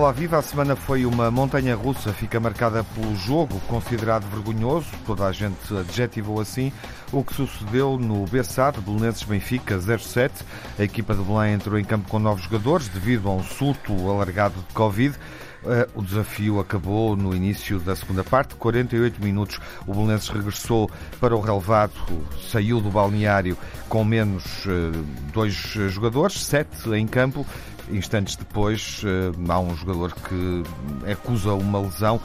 Olá, viva! A semana foi uma montanha russa, fica marcada pelo jogo considerado vergonhoso, toda a gente adjetivou assim, o que sucedeu no Bessade, Belenenses Benfica 07. A equipa de Belém entrou em campo com novos jogadores devido a um surto alargado de Covid. Eh, o desafio acabou no início da segunda parte, 48 minutos. O Belenenses regressou para o relevado, saiu do balneário com menos eh, dois jogadores, sete em campo, Instantes depois, eh, há um jogador que acusa uma lesão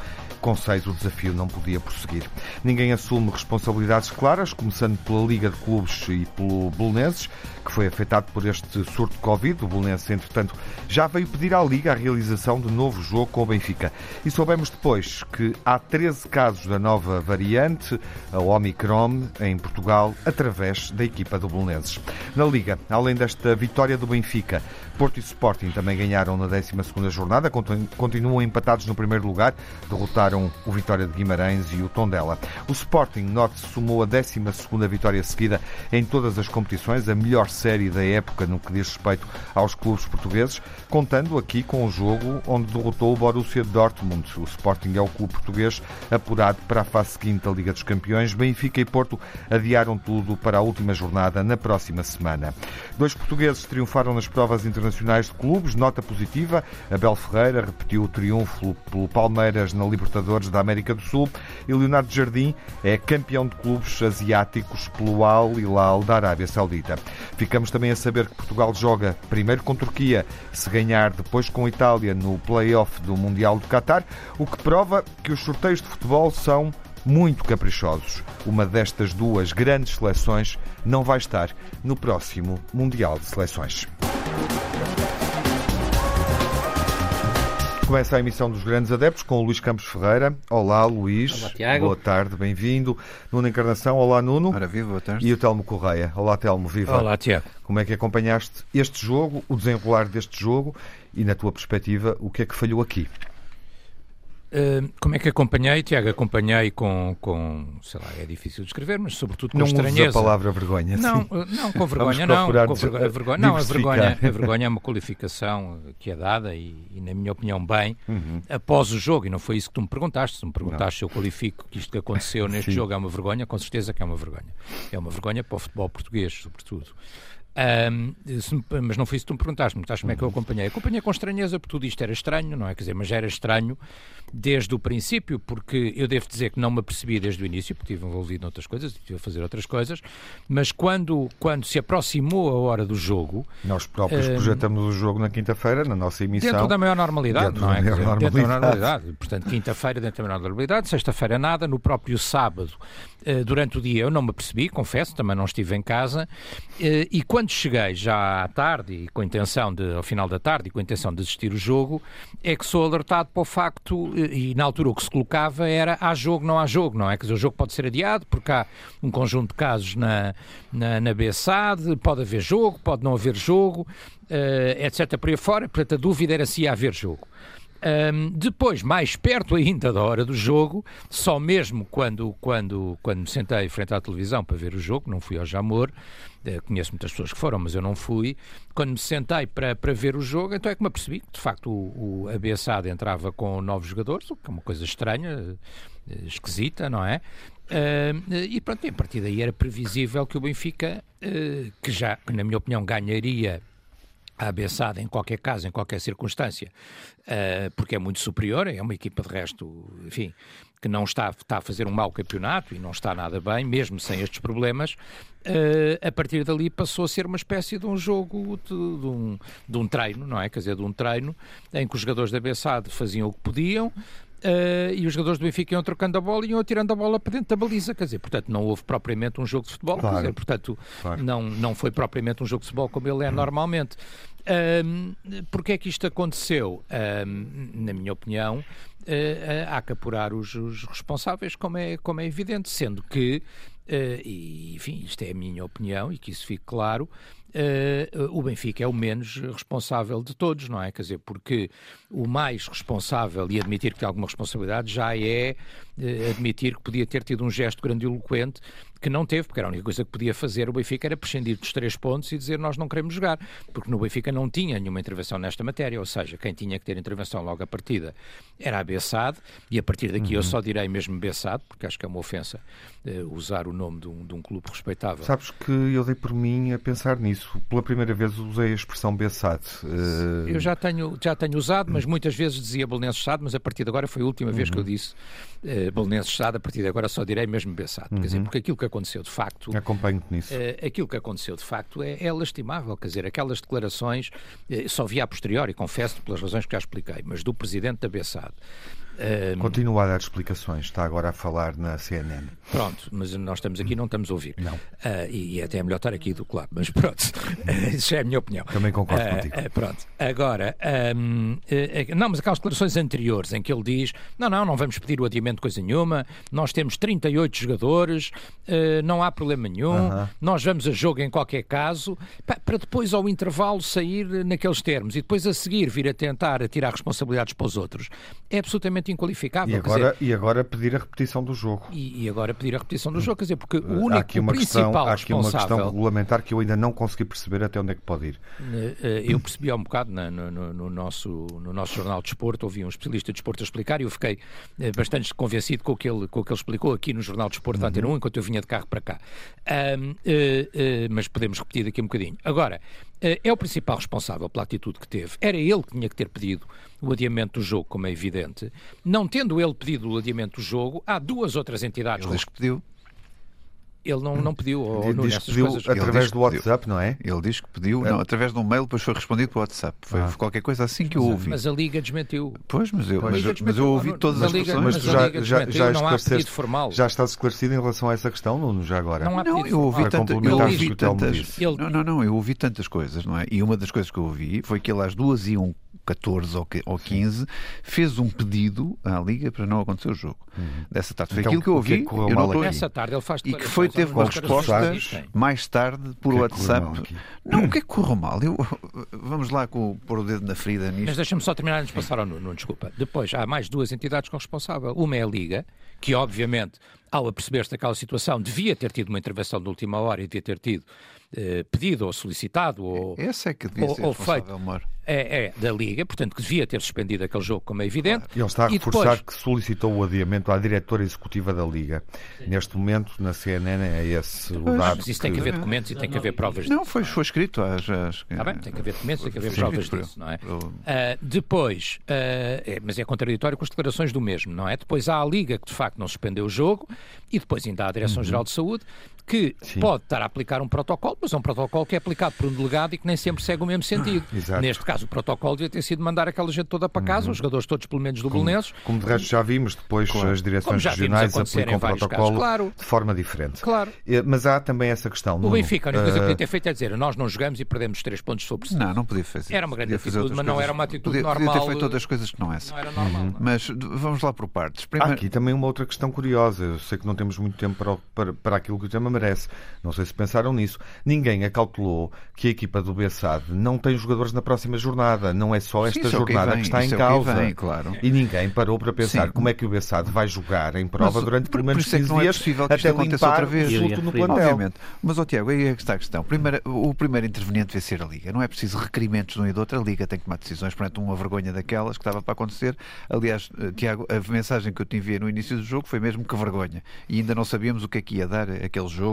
com seis, o desafio não podia prosseguir. Ninguém assume responsabilidades claras, começando pela Liga de Clubes e pelo Belenenses, que foi afetado por este surto de Covid. O Belenenses, entretanto, já veio pedir à Liga a realização de novo jogo com o Benfica. E soubemos depois que há 13 casos da nova variante, a Omicron, em Portugal, através da equipa do Belenenses. Na Liga, além desta vitória do Benfica, Porto e Sporting também ganharam na 12ª jornada, continuam empatados no primeiro lugar, derrotaram o Vitória de Guimarães e o Tondela. O Sporting Norte somou a 12ª vitória seguida em todas as competições, a melhor série da época no que diz respeito aos clubes portugueses, contando aqui com o jogo onde derrotou o Borussia Dortmund. O Sporting é o clube português apurado para a fase seguinte da Liga dos Campeões. Benfica e Porto adiaram tudo para a última jornada na próxima semana. Dois portugueses triunfaram nas provas internacionais internacionais de clubes, nota positiva. Abel Ferreira repetiu o triunfo pelo Palmeiras na Libertadores da América do Sul e Leonardo Jardim é campeão de clubes asiáticos pelo Al Hilal da Arábia Saudita. Ficamos também a saber que Portugal joga primeiro com Turquia, se ganhar depois com Itália no play-off do Mundial do Qatar, o que prova que os sorteios de futebol são muito caprichosos. Uma destas duas grandes seleções não vai estar no próximo Mundial de Seleções. Começa a emissão dos Grandes Adeptos com o Luís Campos Ferreira. Olá, Luís. Olá, Tiago. Boa tarde, bem-vindo. Nuno Encarnação. Olá, Nuno. Ora, viva, boa tarde. E o Telmo Correia. Olá, Telmo, viva. Olá, Tiago. Como é que acompanhaste este jogo, o desenrolar deste jogo e, na tua perspectiva, o que é que falhou aqui? Uh, como é que acompanhei, Tiago? Acompanhei com, com, sei lá, é difícil de escrever, mas sobretudo com não estranheza. Não a palavra vergonha. Não. Eh, não com vergonha, não. Com vergonha, a vergonha, não, a vergonha, a vergonha é uma qualificação que é dada e, e na minha opinião, bem, uhum. após o jogo, e não foi isso que tu me perguntaste. Se me perguntaste não. se eu qualifico que isto que aconteceu neste sim. jogo é uma vergonha, com certeza que é uma vergonha. É uma vergonha para o futebol português, sobretudo. Um, mas não foi isso que tu me perguntaste, me perguntaste como é que eu acompanhei. Acompanhei com estranheza, porque tudo isto era estranho, não é? Quer dizer, mas era estranho desde o princípio, porque eu devo dizer que não me apercebi desde o início, porque estive envolvido noutras coisas, estive a fazer outras coisas, mas quando, quando se aproximou a hora do jogo. Nós próprios um, projetamos o jogo na quinta-feira, na nossa emissão. Dentro da maior normalidade, dentro não é? Da maior normalidade. Dentro da normalidade. Portanto, quinta-feira dentro da maior normalidade, sexta-feira nada, no próprio sábado, durante o dia eu não me apercebi, confesso, também não estive em casa, e quando cheguei já à tarde, e com a intenção de, ao final da tarde, e com a intenção de assistir o jogo, é que sou alertado para o facto, e na altura o que se colocava era há jogo, não há jogo, não é? Quer dizer, o jogo pode ser adiado, porque há um conjunto de casos na, na, na BSAD, pode haver jogo, pode não haver jogo, uh, etc. por aí fora, portanto a dúvida era se ia haver jogo. Um, depois, mais perto ainda da hora do jogo, só mesmo quando, quando, quando me sentei frente à televisão para ver o jogo, não fui ao Jamor, uh, conheço muitas pessoas que foram, mas eu não fui. Quando me sentei para, para ver o jogo, então é que me apercebi que, de facto, o, o abeçado entrava com novos jogadores, o que é uma coisa estranha, uh, esquisita, não é? Uh, e pronto, a partir daí era previsível que o Benfica, uh, que já, que na minha opinião, ganharia a abençada em qualquer caso, em qualquer circunstância, uh, porque é muito superior, é uma equipa de resto, enfim, que não está, está a fazer um mau campeonato e não está nada bem, mesmo sem estes problemas, uh, a partir dali passou a ser uma espécie de um jogo, de, de, um, de um treino, não é? Quer dizer, de um treino em que os jogadores da abençada faziam o que podiam, Uh, e os jogadores do Benfica iam trocando a bola e iam atirando a bola para dentro da baliza, quer dizer, portanto não houve propriamente um jogo de futebol, claro. quer dizer, portanto claro. não, não foi propriamente um jogo de futebol como ele é normalmente. Um, Porquê é que isto aconteceu? Um, na minha opinião, uh, há que apurar os, os, responsáveis, como é, como é evidente, sendo que, uh, e, enfim, isto é a minha opinião e que isso fique claro, uh, o Benfica é o menos responsável de todos, não é? Quer dizer, porque o mais responsável e admitir que tem alguma responsabilidade já é uh, admitir que podia ter tido um gesto grandiloquente que não teve, porque era a única coisa que podia fazer o Benfica era prescindir dos três pontos e dizer nós não queremos jogar, porque no Benfica não tinha nenhuma intervenção nesta matéria, ou seja, quem tinha que ter intervenção logo à partida era a Bessade, e a partir daqui uhum. eu só direi mesmo Bessade, porque acho que é uma ofensa uh, usar o nome de um, de um clube respeitável. Sabes que eu dei por mim a pensar nisso. Pela primeira vez usei a expressão Bessade. Uh... Eu já tenho, já tenho usado, mas muitas vezes dizia Belenenses Sade, mas a partir de agora foi a última vez que eu uhum. disse uh, Belenenses Sade, a partir de agora só direi mesmo Bessade. Uhum. Quer dizer, uhum. porque aquilo que aconteceu de facto. Acompanho-te nisso. Uh, aquilo que aconteceu de facto é, é, lastimável. Quer dizer, aquelas declarações, uh, só vi a posteriori, confesso pelas razões que já expliquei, mas do presidente da Bessade. Um... Continua a dar explicações, está agora a falar na CNN. Pronto, mas nós estamos aqui não estamos a ouvir. Não. Uh, e, e, até é melhor estar aqui do que lá, mas pronto, isso já é a minha opinião. Também concordo uh, contigo. Uh, pronto, agora, um, não, mas aquelas declarações anteriores em que ele diz: não, não, não vamos pedir o adiamento de coisa nenhuma, nós temos 38 jogadores, não há problema nenhum, -huh. nós vamos a jogo em qualquer caso, para depois ao intervalo sair naqueles termos e depois a seguir vir a tentar tirar responsabilidades para os outros. É absolutamente absolutamente inqualificável. E agora, dizer, e agora pedir a repetição do jogo. E, e, agora pedir a repetição do jogo, quer dizer, porque o único há aqui uma principal questão, há aqui uma questão regulamentar que eu ainda não consegui perceber até onde é que pode ir. Eh, eh, eu percebi há um bocado no, no, no, nosso, no nosso jornal de desporto, ouvi um especialista de desporto a explicar e eu fiquei eh, bastante convencido com o que ele, com o que ele explicou aqui no jornal de desporto uhum. Antena 1, enquanto eu vinha de carro para cá. Um, uh, uh, mas podemos repetir daqui um bocadinho. Agora, é o principal responsável pela atitude que teve. Era ele que tinha que ter pedido o adiamento do jogo, como é evidente. Não tendo ele pedido o adiamento do jogo, há duas outras entidades. Ele diz que pediu. Ele não, não pediu. Ou, diz que pediu coisas... através do WhatsApp, pediu. não é? Ele diz que pediu, é. não, através de um mail, depois foi respondido pelo WhatsApp. Foi ah. qualquer coisa assim que eu ouvi. Mas a Liga desmentiu. Pois, mas eu, mas, mas eu ouvi todas as Liga, Mas, mas tu já, já, já, esclareceste, formal. já estás esclarecido em relação a essa questão, Nuno, já agora? Não, há não eu ouvi, tanta, eu ouvi tantas... Não, não, não, eu ouvi tantas coisas, não é? E uma das coisas que eu ouvi foi que ele às duas e um 14 ou 15, fez um pedido à Liga para não acontecer o jogo. Uhum. Dessa tarde. Foi então, aquilo que eu ouvi. Que eu não estou Nessa tarde ele faz E que foi, teve uma resposta mais tarde por que WhatsApp. Não, o que é que correu mal? Eu, vamos lá com, pôr o dedo na ferida nisto. Mas deixa-me só terminar antes de passar ao Nuno, desculpa. Depois, há mais duas entidades com responsável. Uma é a Liga, que obviamente, ao aperceber-se daquela situação, devia ter tido uma intervenção de última hora e devia ter tido eh, pedido ou solicitado ou, Esse é que devia ou, ser ou feito. É, é, da Liga, portanto, que devia ter suspendido aquele jogo, como é evidente. Ele está a reforçar depois... que solicitou o adiamento à diretora executiva da Liga. Sim. Neste momento, na CNN, é esse o dado. Mas isso que... tem que haver documentos e tem que haver provas Não, foi, foi escrito. Às, às... Ah, bem, tem que haver documentos, tem que haver Sim, provas disso, não é? Uh, depois, uh, é, mas é contraditório com as declarações do mesmo, não é? Depois há a Liga que de facto não suspendeu o jogo e depois ainda há a Direção-Geral uhum. de Saúde que Sim. pode estar a aplicar um protocolo, mas é um protocolo que é aplicado por um delegado e que nem sempre segue o mesmo sentido. Neste caso, o protocolo devia ter sido mandar aquela gente toda para casa, uhum. os jogadores todos, pelo menos do Belenenses. Como de resto já vimos, depois claro. as direções regionais aplicam o protocolo claro. de forma diferente. Claro. Eh, mas há também essa questão. O Benfica, a única coisa que podia ter feito é dizer nós não jogamos e perdemos três pontos sobre si. Não, não podia fazer. Era uma grande atitude, mas não era uma atitude podia, normal. Podia ter feito outras coisas que não essa. Não era normal. Uhum. Mas vamos lá por partes. Primeiro... Há aqui também uma outra questão curiosa. Eu sei que não temos muito tempo para, para, para aquilo que o tema merece. Não sei se pensaram nisso. Ninguém acautelou que a equipa do Bessade não tem jogadores na próxima jornada. Não é só esta Sim, jornada que, vem, que, está em é causa. Vem, claro. E ninguém parou para pensar Sim. como é que o Bessade vai jogar em prova mas, durante os primeiros 15 é, é dias é até limpar outra vez. o no plantel. Obviamente. Mas, oh, Tiago, aí é que está a questão. Primeiro, o primeiro interveniente vai ser a Liga. Não é preciso requerimentos de um e do outro. A Liga tem que tomar decisões perante uma vergonha daquelas que estava para acontecer. Aliás, eh, Tiago, a mensagem que eu te enviei no início do jogo foi mesmo que vergonha. E ainda não sabíamos o que é que ia dar aquele jogo,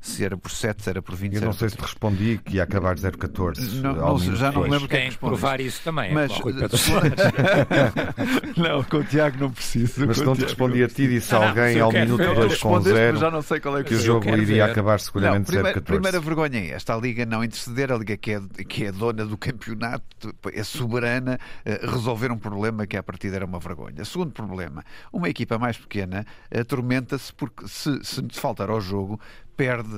se era por 7, se era por 20. Eu não sei se te respondi que ia acabar 014. Não, não, já não lembro o que é que provar isso também. Mas, é não, com o Tiago não preciso. Mas não te respondi a ti, disse alguém ao minuto 2 com 0 já não sei qual é que, o jogo iria ver. acabar seguramente 014. Primeira vergonha é esta, a Liga não interceder, a Liga que é, que é dona do campeonato, é soberana, eh, resolver um problema que à partida era uma vergonha. Segundo problema, uma equipa mais pequena atormenta-se porque se, se faltar ao jogo perde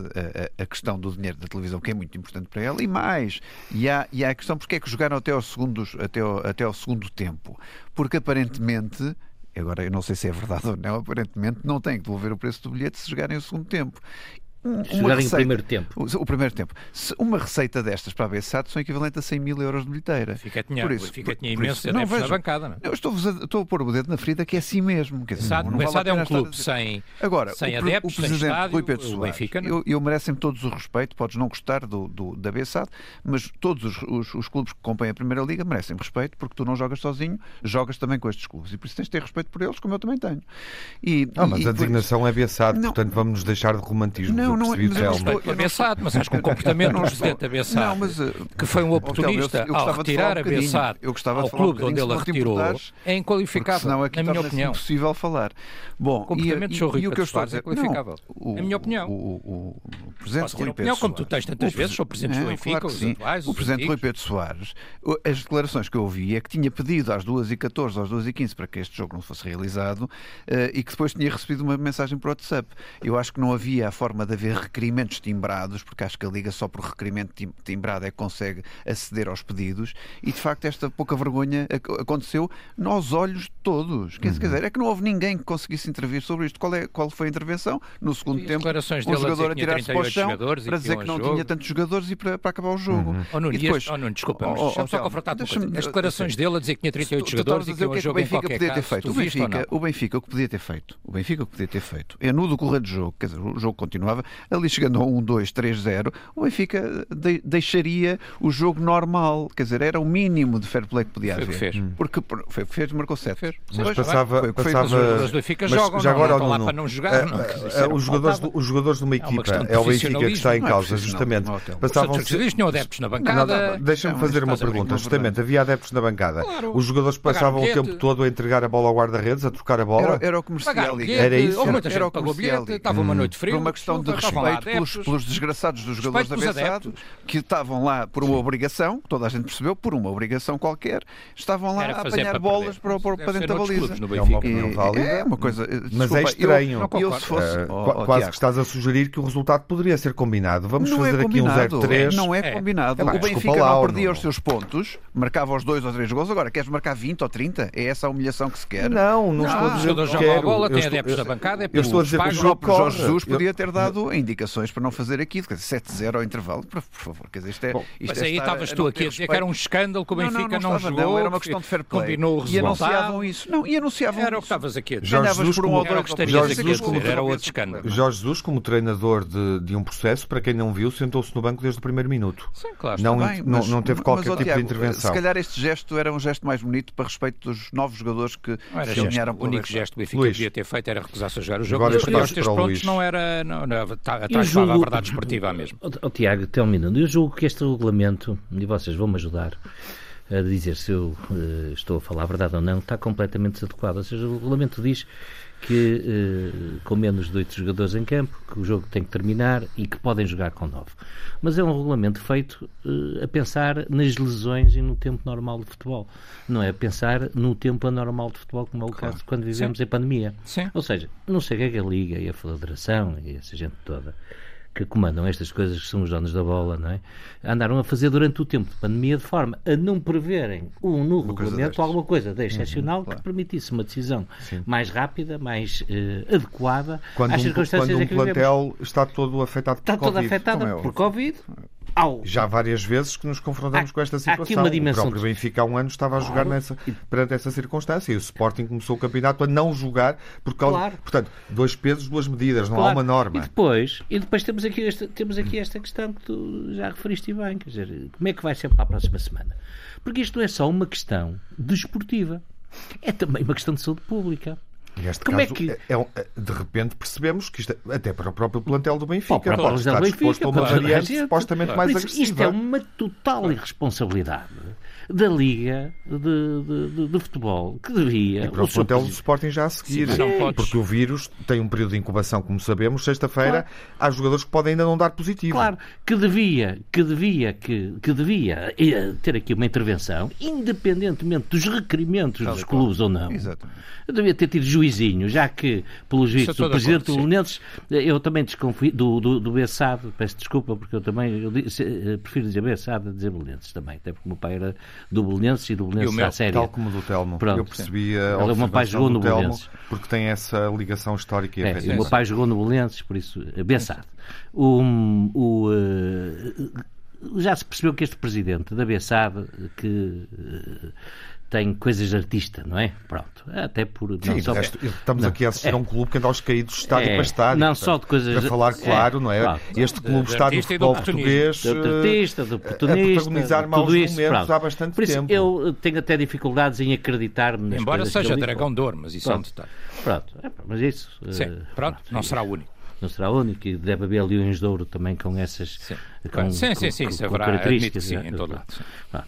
a, a, questão do dinheiro da televisão, que é muito importante para ela, e mais, e há, e há a questão porque é que jogaram até ao, segundos, até, ao, até ao segundo tempo. Porque aparentemente agora eu não sei se é verdade ou não, aparentemente não têm que devolver o preço do bilhete se jogarem o segundo tempo. Uma receita, o primeiro tempo. O, o, primeiro tempo. Se uma receita destas para a BSAT são equivalentes a 100 mil euros de bilheteira. Fica dinheiro, por isso, fica dinheiro imenso não, vejo, na bancada. Não? É? Eu estou, a, estou a pôr o dedo na ferida que é assim mesmo. Quer dizer, não, não vale é um clube sem, Agora, sem o, adeptos, o presidente sem estádio, Rui Pedro Soares, Benfica, eu, eu merecem-me todos o respeito, podes não gostar do, do da BSAT, mas todos os, os, os, clubes que compõem a Primeira Liga merecem respeito porque tu não jogas sozinho, jogas também com estes clubes. E por isso tens de ter respeito por eles, como eu também tenho. E, ah, mas e, a designação é BSAT, portanto vamos nos deixar de romantismo. Não, não, é, mas eu estou, eu não estou, mas acho que o comportamento do presidente da Bessade, mas, uh, que foi um oportunista eu, eu ao retirar um a Bessade ao clube onde ele a retirou, é inqualificável, senão aqui na minha opinião. É impossível falar. Bom, o comportamento e, e, e o que eu estou a dizer é qualificável. Não, o, é a minha opinião. O, o, o presidente Rui Pedro opinião, como tu tens tantas vezes, sou presidente do Benfica, os atuais, O presidente Rui Pedro Soares, as declarações que eu ouvi é que tinha pedido às 2h14, às 2h15 para que este jogo não fosse realizado eh, e que depois tinha recebido uma mensagem por WhatsApp. Eu acho que não havia a forma de haver requerimentos timbrados, porque acho que a Liga só por requerimento timbrado é que consegue aceder aos pedidos e de facto esta pouca vergonha aconteceu nos olhos de todos. Quer, uhum. dizer, é que não houve ninguém que conseguisse intervir sobre isto. Qual, é, qual foi a intervenção? No segundo e tempo, um jogador a tirar-se para o chão para dizer que não jogo. tinha tantos jogadores e para, para acabar o jogo. Uhum. Oh, Nuno, e depois, oh, Nuno, desculpa, oh, oh, só confrontar As declarações dele a dizer que tinha 38 jogadores e que o jogo o Benfica podia ter feito. O Benfica, o Benfica o que podia ter feito. O Benfica o que podia ter feito. É no decorrer do jogo, quer dizer, o jogo continuava, ali chegando a 1, 2, 3, 0, o Benfica de, deixaria o jogo normal. Quer dizer, era o mínimo de fair play que podia haver. Fez. Porque foi o que fez, marcou 7. Fez. Mas passava. Foi, passava... Os Benfica jogam, já agora, não, não, para não jogar. Uh, uh, os, jogadores, os jogadores de uma equipa, é o Benfica que está em causa, justamente. Passavam Os tinham adeptos na bancada. Deixa-me fazer uma pergunta. Justamente, havia adeptos na bancada. Os jogadores passavam o tempo todo a entregar a bola ao guarda-redes, a trocar a bola. Era o comercial. Era isso. Era o comercial. Estava uma noite fria. Por uma questão de respeito pelos desgraçados dos jogadores da BSAD que estavam lá por uma obrigação, toda a gente percebeu, por uma obrigação qualquer, estavam lá a apanhar bolas para, para, para dentro da baliza. É uma opinião válida. É uma coisa. Mas é estranho. Eu, se fosse, uh, quase que estás a sugerir que o resultado poderia ser combinado. Vamos não fazer é aqui um 0-3. Não é combinado. É, o Benfica lá, não perdia os seus pontos, marcava os dois ou três gols. Agora, queres marcar 20 ou 30? É essa a humilhação que se quer? Não, não, estou a dizer que quero. A bola, tem adeptos da bancada, é eu estou a dizer que o jogo Jorge Jesus podia ter dado indicações para não fazer aquilo. 7-0 ao intervalo, por favor. Quer dizer, isto é, Bom, isto mas é aí estavas tu aqui a dizer que era um escândalo que o Benfica não, não, não jogou. Não, era uma questão de fair play. Combinou o resultado. E anunciavam isso. Não, e anunciavam Era o que estavas aqui a dizer. Jorge Jesus, por um como, era o que estarias aqui a dizer. Era outro escândalo. Jorge Jesus, como treinador de, de um processo, para quem não viu, sentou-se no banco desde o primeiro minuto. Sim, claro. Não, bem, não, mas, não teve qualquer mas, tipo Tiago, de intervenção. Se calhar este gesto era um gesto mais bonito para respeito dos novos jogadores que se alinharam O único gesto que o Benfica podia ter feito era recusar-se a jogar o jogo. Agora, os três pontos não era... Atrás a verdade esportiva mesmo. Tiago, até um minuto. Eu julgo que este regulamento, e vocês vão-me ajudar a dizer se eu uh, estou a falar a verdade ou não, está completamente desadequado. Ou seja, o regulamento diz que uh, com menos de oito jogadores em campo, que o jogo tem que terminar e que podem jogar com nove. Mas é um regulamento feito uh, a pensar nas lesões e no tempo normal de futebol. Não é a pensar no tempo anormal de futebol, como é o claro. caso quando vivemos Sim. em pandemia. Sim. Ou seja, não sei o que é que a Liga e a Federação e essa gente toda que comandam estas coisas que são os donos da bola, não é? Andaram a fazer durante o tempo de pandemia de forma a não preverem um no uma regulamento alguma coisa de excepcional uhum, claro. que permitisse uma decisão Sim. mais rápida, mais uh, adequada quando às um, circunstâncias quando um plantel está todo afetado está por Covid. Está todo afetado é por Covid ao... Já várias vezes que nos confrontamos há, com esta situação. Aqui uma dimensão o próprio Benfica há um ano estava a jogar claro. nessa, perante essa circunstância e o Sporting começou o campeonato a não jogar por causa. Claro. Portanto, dois pesos, duas medidas, não claro. há uma norma. E depois, e depois temos, aqui esta, temos aqui esta questão que tu já referiste bem, quer dizer, como é que vai ser para a próxima semana? Porque isto não é só uma questão desportiva, é também uma questão de saúde pública. Neste Como é caso, é que... É, é, de repente percebemos que isto, é, até para o próprio plantel do Benfica, para o pode estar disposto a uma variante supostamente mais agressiva. Isto é uma total irresponsabilidade da Liga de, de, de, de Futebol, que devia. E para o, plantel do Sporting já a seguir. Sim, porque o vírus tem um período de incubação, como sabemos. Sexta-feira claro. há jogadores que podem ainda não dar positivo. Claro, que devia, que devia, que, que devia eh, ter aqui uma intervenção, independentemente dos requerimentos dos clubes ou não. Exatamente. Devia ter tido juizinho, já que, pelos vistos, o presidente do Lunenses, eh, eu também desconfio do, do, do Bessado, peço desculpa, porque eu também eu, eh, prefiro dizer Bessado a dizer Belenenses também, até porque o meu pai era do Belenenses e do Belenenses está séria. Tal como do Telmo. Pronto, eu percebi a o meu pai jogou no Telmo Belenenses. porque tem essa ligação histórica e É, o meu pai jogou no Belenenses, por isso, Bessade. O, o, eh, já se percebeu que este presidente da Bessade que eh, tem coisas de artista, não é? Pronto. Até por. Não Sim, só, resto, estamos não, aqui a assistir é. a um clube que anda aos caídos de estádio É, para estádio. não portanto, só de coisas- Para falar é, claro, não é? claro. Este clube De está no do futebol português. de eh, artista, de a oportunista, protagonizar de maus tudo isso, momentos pronto. há bastante Por isso, tempo. eu tenho até dificuldades em acreditar-me nas Embora seja diz. dragão de ouro, mas isso é um Pronto. detalhe. Pronto, é, pá, mas isso. Sim, eh, pronto, não será o único. não será o único e deve haver leões de ouro também com essas Sim. Com, sim, sim, com- sim, com- com haverá, características, sim, em todo lado.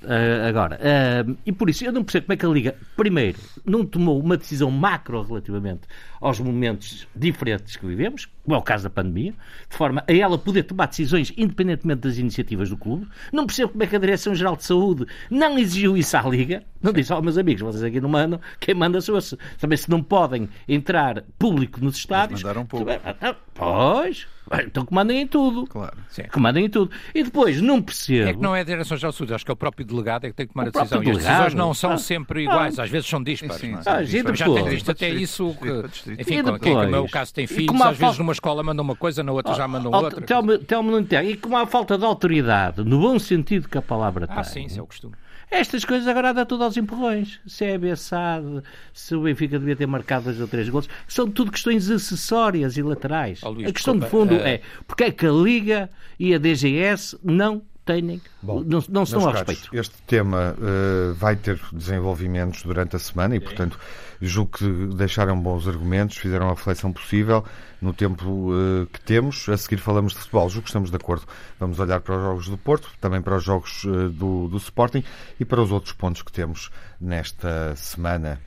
eh, agora, eh, e por isso eu não percebo como é que a Liga, primeiro, não tomou uma decisão macro relativamente aos momentos diferentes que vivemos, como é o caso da pandemia, de forma a ela poder tomar decisões independentemente das iniciativas do clube. Não percebo como é que a Direção-Geral de Saúde não exigiu isso à Liga. Não disse, ó meus amigos, vocês aqui não mandam, quem manda sou eu. Também se não podem entrar público nos estádios. mandaram público. Ah, Pois, então comandem em tudo. Claro. Sim. Comandem em tudo. E depois, não percebo. É que não é a Direção-Geral de Saúde, acho que é o próprio delegado é que tem que tomar O a decisão. próprio E as decisões delegado. não são Ah. sempre iguais, às vezes são dispares. Sim, é? sim, Ah, Já tem visto até isso que, enfim, E quem, como é o caso tem filhos, como às vezes numa escola mandam uma coisa, na outra já mandam Oh, outra. Telmo, não entende. E como há falta de autoridade, no bom sentido que a palavra Ah, tem, sim, isso é o costume. Estas coisas agora dá tudo aos empurrões. Se é abeçado, se o Benfica devia ter marcado dois ou três gols, são tudo questões acessórias e laterais. Oh, Luís, a questão de desculpa, fundo eh, é porque é que a Liga e a DGS não têm, Bom, não, não estão caros, respeito. Este tema eh, vai ter desenvolvimentos durante a semana e, portanto, julgo que deixaram bons argumentos, fizeram a reflexão possível no tempo eh, que temos. A seguir falamos de futebol, julgo que estamos de acordo. Vamos olhar para os jogos do Porto, também para os jogos eh, do, do Sporting e para os outros pontos que temos nesta semana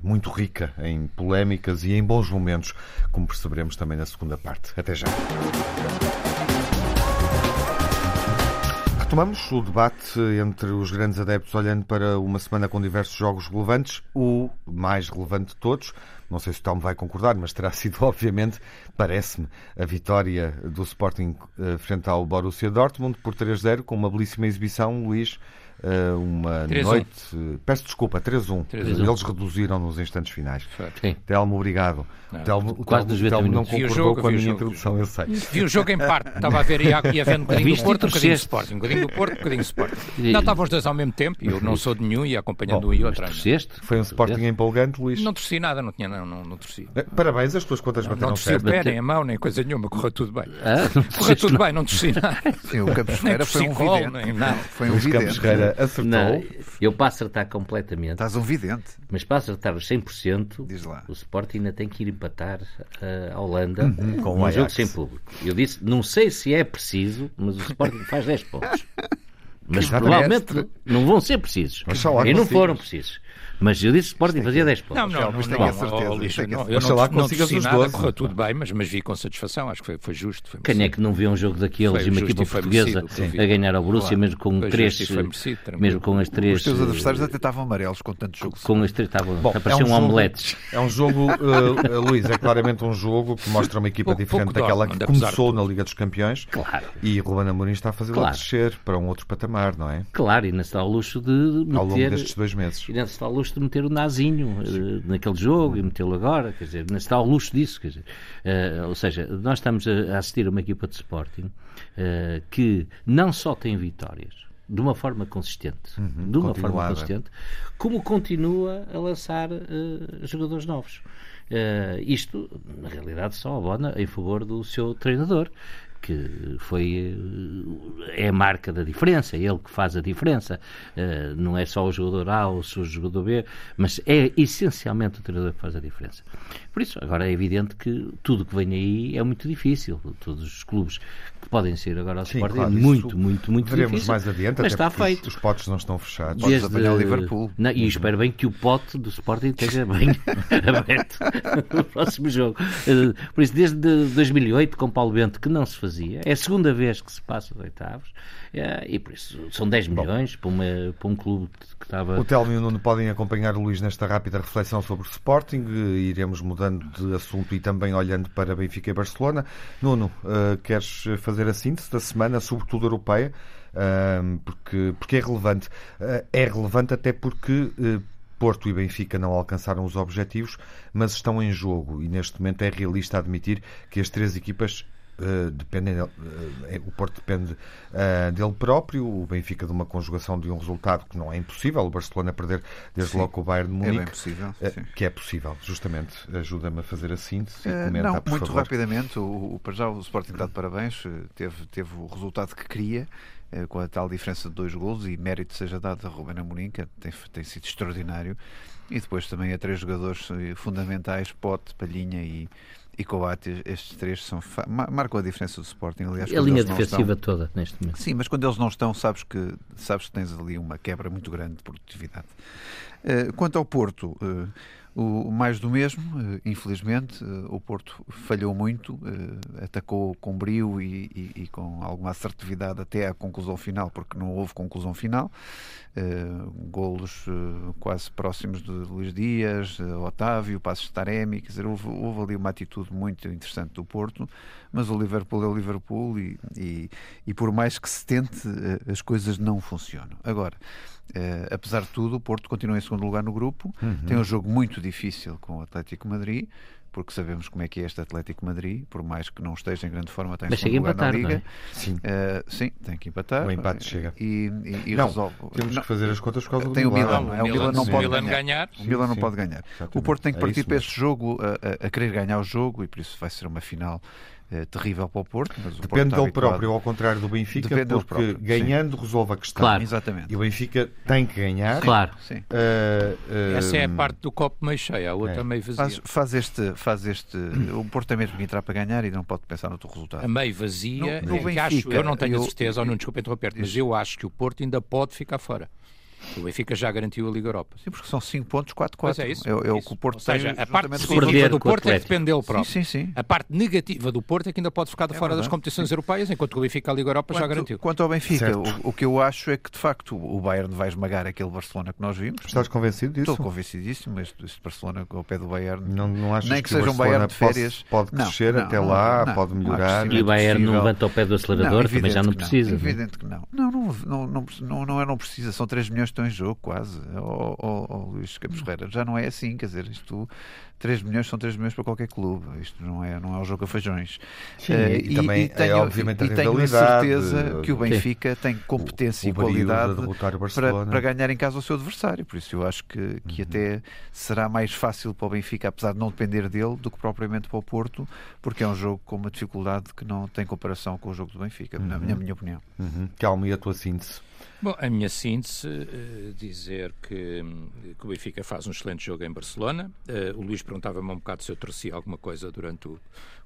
muito rica em polémicas e em bons momentos, como perceberemos também na segunda parte. Até já. Retomamos o debate entre os grandes adeptos, olhando para uma semana com diversos jogos relevantes. O mais relevante de todos, não sei se o Tom vai concordar, mas terá sido, obviamente, parece-me, a vitória do Sporting eh, frente ao Borussia Dortmund por 3-0, com uma belíssima exibição, Luís. Eh, uma 3-1. noite. Peço desculpa, 3-1. 3-1. Eles reduziram nos instantes finais. Sim. Telmo, obrigado. Não, Telmo, quase Telmo- nos Telmo 90 não concordou jogo, com a vi o minha jogo. introdução, eu sei. Vi o jogo em parte, estava a ver e a, e a ver um bocadinho do Porto, um bocadinho do torceste. Sporting, um bocadinho do Porto, um bocadinho do Sporting. Não estavam os dois ao mesmo tempo eu não sou de nenhum e acompanhando Bom, um e outro. torceste? Foi um Sporting empolgante, Luís. Não torci nada, não tinha, não, não, não torci. Eh, Parabéns, as tuas contas Não bateram torci o certo. pé, nem a mão, nem coisa nenhuma, correu tudo bem. Ah, não Correu tudo bem, não torci nada. Sim, o Campos Ferreira foi um vidente. nem nada. Foi um vidente. Acertou. Não, eu para acertar completamente, Estás um vidente. mas para acertar os 100%, Diz lá. o Sporting ainda tem que ir empatar eh, a Holanda Uhum, com o num Ajax. jogo sem público. Eu disse, não sei se é preciso, mas o Sporting faz 10 pontos. Mas provavelmente não vão ser precisos. E não foram precisos. Mas eu disse que o Sporting fazia 10 pontos. Não, não, não, mas não, tenho a não, certeza, oh, Luís, tenho a não, certeza. eu não, não consigas torci os nada, 12. correu tudo bem, mas, mas vi com satisfação, acho que foi, foi justo. Foi Quem é que não vê um jogo daqueles Foi e uma equipa e portuguesa a ganhar ao Borussia, Claro. mesmo com Foi três, mesmo com as três, Os teus eh, adversários até estavam amarelos com tanto jogo. com as três estavam, apareciam é um jogo- omeletes. É um jogo, eh, eh, Luís, é claramente um jogo que mostra uma equipa diferente daquela que começou na Liga dos Campeões. Claro. E Ruben Amorim está a fazê-la crescer para um outro patamar, não é? Claro, e ainda se dá o luxo de Ao longo destes dois meses. E ainda se dá o de meter o Nazinho eh, naquele jogo e metê-lo agora, quer dizer, ainda se dá o luxo disso, quer dizer. Eh, ou seja, nós estamos a, assistir a uma equipa de Sporting eh, que não só tem vitórias de uma forma consistente, de uma forma consistente, como continua a lançar jogadores novos. Eh, isto, na realidade, só abona em favor do seu treinador, que foi eh, é a marca da diferença, é ele que faz a diferença. Eh, não é só o jogador A ou o jogador B, mas é essencialmente o treinador que faz a diferença. Por isso, agora é evidente que tudo que vem aí é muito difícil. Todos os clubes que podem ser agora ao Sim, Sporting claro, é muito, muito, muito Veremos difícil. mais adiante, mas até está feito. Os potes não estão fechados. Podes apanhar o Liverpool. Não, e espero bem que o pote do Sporting esteja bem aberto no próximo jogo. Eh, Por isso, desde 2008, com Paulo Bento, que não se fazia, é a segunda vez que se passa os oitavos, eh, e por isso são 10 milhões para, uma, para um clube que estava. O Telmo e o Nuno podem acompanhar o Luís nesta rápida reflexão sobre o Sporting. Eh, Iremos mudando de assunto e também olhando para Benfica e Barcelona. Nuno, eh, queres fazer a síntese da semana, sobretudo europeia? porque, porque é relevante. é relevante até porque Porto e Benfica não alcançaram os objetivos, mas estão em jogo e neste momento é realista admitir que as três equipas Uh, dependem, uh, o Porto depende uh, dele próprio, o Benfica de uma conjugação de um resultado que não é impossível, o Barcelona perder desde sim, logo o Bayern de Munique, é possível, que é possível, justamente. Ajuda-me a fazer a síntese e comenta, não, muito favor. rapidamente, o, o, para já o Sporting está de parabéns, teve, teve o resultado que queria, com a tal diferença de dois golos e mérito seja dado a Ruben Amorim, que tem, tem sido extraordinário, e depois também a três jogadores fundamentais, Pote, Palhinha e e Coates, estes três são marcam a diferença do Sporting. Aliás, a linha defensiva estão... toda neste momento. Sim, mas quando eles não estão, sabes que sabes que tens ali uma quebra muito grande de produtividade. Uh, quanto ao Porto, uh, o mais do mesmo, eh, infelizmente, eh, o Porto falhou muito, eh, atacou com brio e, e, e, com alguma assertividade até à conclusão final, porque não houve conclusão final. golos quase próximos de Luís Dias, Otávio, Passos Taremi, quer dizer, houve, houve, ali uma atitude muito interessante do Porto, mas o Liverpool é o Liverpool e, e, e por mais que se tente, as coisas não funcionam. Agora, Uh, apesar de tudo, o Porto continua em segundo lugar no grupo, uhum. tem um jogo muito difícil com o Atlético Madrid, porque sabemos como é que é este Atlético Madrid, por mais que não esteja em grande forma, tem Mas segundo lugar empatar, na Liga. É? Sim. Uh, sim, tem que empatar. O empate chega. E, e, e não, resolve. Temos que fazer as contas por causa do tem Milan. O Milan, não, é? o Milan, não pode Milan ganhar. ganhar. O Milan não sim. pode ganhar. Exatamente. O Porto tem que partir é para este jogo a, a, a querer ganhar o jogo e por isso vai ser uma final é, terrível para o Porto. Mas o Depende Porto dele próprio, ao contrário do Benfica, Depende porque ganhando sim. resolve a questão. Claro. Exatamente. E o Benfica tem que ganhar. Claro. Sim. Uh, uh, Essa é a parte do copo meio cheio, a outra é. meio vazia. Faz, faz, este, faz este. O Porto tem mesmo que entrar para ganhar e não pode pensar no outro resultado. A meio vazia, no, no Benfica, acho, eu não tenho eu, a certeza, eu, ou não desculpa interromper mas eu acho que o Porto ainda pode ficar fora. O Benfica já garantiu a Liga Europa. Sim, porque são 5 pontos, 4-4. Pois é isso. É, é o que o Porto Ou seja, tem, a parte positiva do Porto é que depende dele próprio. Sim, sim, sim. A parte negativa do Porto é que ainda pode ficar de é fora verdade. das competições sim. europeias, enquanto que o Benfica a Liga Europa quanto, já garantiu. Quanto ao Benfica, o, o, que eu acho é que de facto o Bayern vai esmagar aquele Barcelona que nós vimos. Estás convencido disso? Estou convencidíssimo. Este, este Barcelona ao pé do Bayern. Não, não achas nem que, que seja um Bayern de férias. Pode, pode crescer não, até lá, não, pode melhorar. E o Bayern não levanta o pé do acelerador, também já não precisa. Evidente que não. Não, não, não, não, não, não precisa. São 3 milhões que estão em jogo, quase oh, Luís Campos Ferreira, já não é assim, quer dizer, isto 3 milhões são 3 milhões para qualquer clube, isto não é, não é o jogo a feijões. Sim, uh, e, e, também e tenho, é obviamente e, a tenho a certeza que o Benfica sim. tem competência o, e qualidade para, para, ganhar em casa o seu adversário, por isso eu acho que, que uhum. até será mais fácil para o Benfica, apesar de não depender dele, do que propriamente para o Porto, porque é um jogo com uma dificuldade que não tem comparação com o jogo do Benfica, uhum. na minha, minha opinião. Uhum. Calma, e a tua síntese? Bom, a minha síntese, uh, dizer que, que, o Benfica faz um excelente jogo em Barcelona. Uh, o Luís perguntava-me um bocado se eu torci alguma coisa durante o,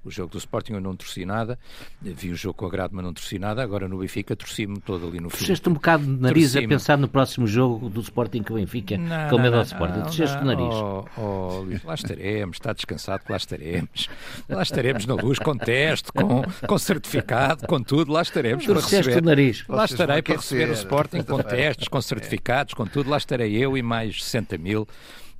o jogo do Sporting, eu não torci nada. Vi o jogo com agrado, mas não torci nada. Agora no Benfica torci-me todo ali no fim. Desceste um bocado de nariz a pensar no próximo jogo do Sporting com o Benfica, não, com o medo ao Sporting. Desceste o nariz. Oh, oh, Luís, lá estaremos, está descansado que lá estaremos. Lá estaremos na luz, com teste, com, com certificado, com tudo, lá estaremos para receber. o nariz. Lá estarei para receber o Sporting Sporting com testes, com certificados, com tudo. Lá estarei eu e mais 60 mil,